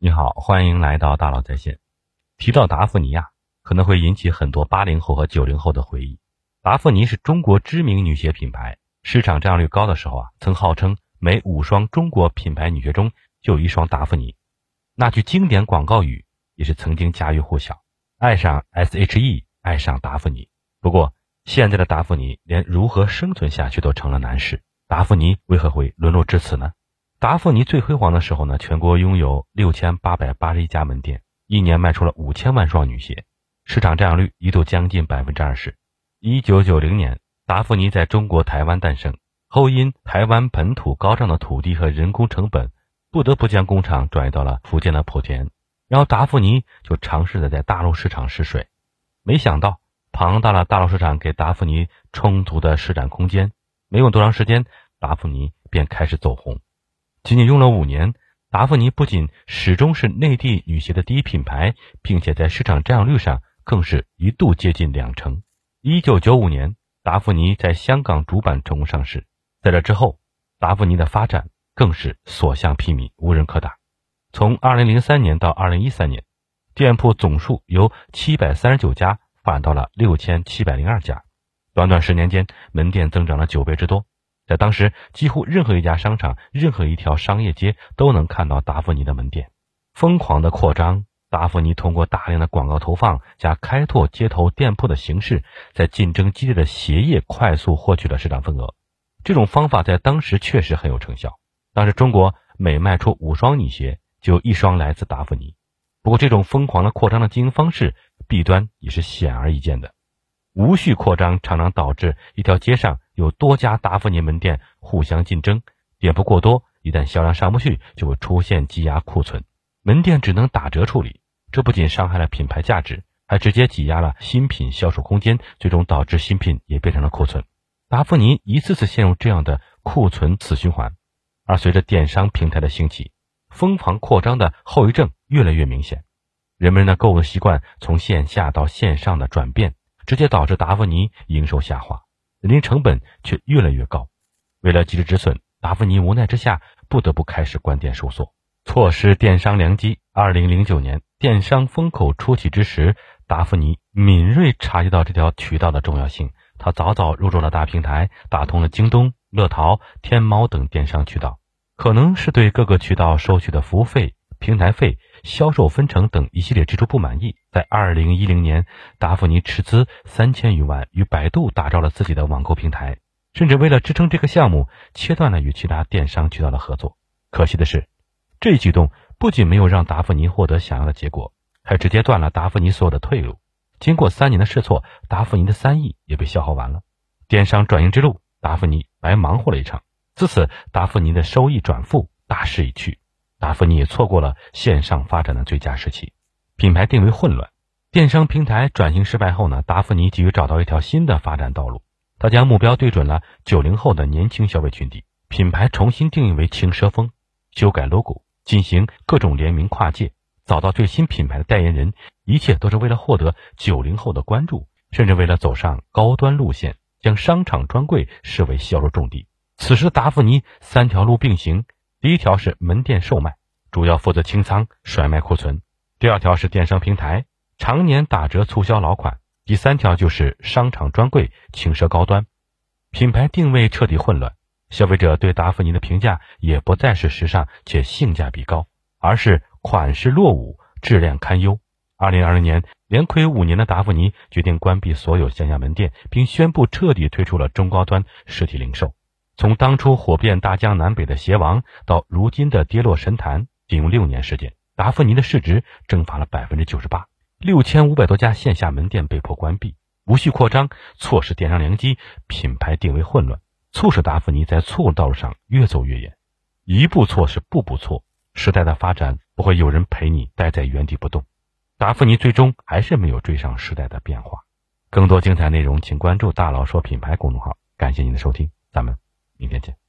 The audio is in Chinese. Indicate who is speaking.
Speaker 1: 你好，欢迎来到大佬在线。提到达芙妮呀，可能会引起很多八零后和九零后的回忆。达芙妮是中国知名女鞋品牌，市场占有率高的时候啊，曾号称每五双中国品牌女鞋中就有一双达芙妮。那句经典广告语也是曾经家喻户晓：“爱上 S.H.E，爱上达芙妮。”不过，现在的达芙妮连如何生存下去都成了难事。达芙妮为何会沦落至此呢？达芙妮最辉煌的时候呢，全国拥有六千八百八十一家门店，一年卖出了五千万双女鞋，市场占有率一度将近百分之二十。一九九零年，达芙妮在中国台湾诞生，后因台湾本土高涨的土地和人工成本，不得不将工厂转移到了福建的莆田。然后达芙妮就尝试着在大陆市场试水，没想到庞大的大陆市场给达芙妮充足的施展空间，没用多长时间，达芙妮便开始走红。仅仅用了五年，达芙妮不仅始终是内地女鞋的第一品牌，并且在市场占有率上更是一度接近两成。一九九五年，达芙妮在香港主板成功上市。在这之后，达芙妮的发展更是所向披靡，无人可打。从二零零三年到二零一三年，店铺总数由七百三十九家发展到了六千七百零二家，短短十年间，门店增长了九倍之多。在当时，几乎任何一家商场、任何一条商业街都能看到达芙妮的门店。疯狂的扩张，达芙妮通过大量的广告投放加开拓街头店铺的形式，在竞争激烈的鞋业快速获取了市场份额。这种方法在当时确实很有成效。当时中国每卖出五双女鞋，就有一双来自达芙妮。不过，这种疯狂的扩张的经营方式，弊端也是显而易见的。无序扩张常常导致一条街上有多家达芙妮门店互相竞争，店铺过多，一旦销量上不去，就会出现积压库存，门店只能打折处理。这不仅伤害了品牌价值，还直接挤压了新品销售空间，最终导致新品也变成了库存。达芙妮一次次陷入这样的库存死循环。而随着电商平台的兴起，疯狂扩张的后遗症越来越明显，人们的购物习惯从线下到线上的转变。直接导致达芙妮营收下滑，人力成本却越来越高。为了及时止损，达芙妮无奈之下不得不开始关店收缩，错失电商良机。二零零九年电商风口初起之时，达芙妮敏锐察觉到这条渠道的重要性，他早早入驻了大平台，打通了京东、乐淘、天猫等电商渠道。可能是对各个渠道收取的服务费。平台费、销售分成等一系列支出不满意，在二零一零年，达芙妮斥资三千余万与百度打造了自己的网购平台，甚至为了支撑这个项目，切断了与其他电商渠道的合作。可惜的是，这一举动不仅没有让达芙妮获得想要的结果，还直接断了达芙妮所有的退路。经过三年的试错，达芙妮的三亿也被消耗完了，电商转型之路，达芙妮白忙活了一场。自此，达芙妮的收益转负，大势已去。达芙妮也错过了线上发展的最佳时期，品牌定位混乱，电商平台转型失败后呢？达芙妮急于找到一条新的发展道路，他将目标对准了九零后的年轻消费群体，品牌重新定义为轻奢风，修改 logo，进行各种联名跨界，找到最新品牌的代言人，一切都是为了获得九零后的关注，甚至为了走上高端路线，将商场专柜视为销售重地。此时达芙妮三条路并行。第一条是门店售卖，主要负责清仓甩卖库存；第二条是电商平台，常年打折促销老款；第三条就是商场专柜轻奢高端。品牌定位彻底混乱，消费者对达芙妮的评价也不再是时尚且性价比高，而是款式落伍、质量堪忧。二零二零年，连亏五年的达芙妮决定关闭所有线下门店，并宣布彻底退出了中高端实体零售。从当初火遍大江南北的鞋王，到如今的跌落神坛，仅用六年时间，达芙妮的市值蒸发了百分之九十八，六千五百多家线下门店被迫关闭，无序扩张，错失电商良机，品牌定位混乱，促使达芙妮在错误道路上越走越远。一步错是步步错，时代的发展不会有人陪你待在原地不动，达芙妮最终还是没有追上时代的变化。更多精彩内容，请关注“大佬说品牌”公众号。感谢您的收听，咱们。明天见。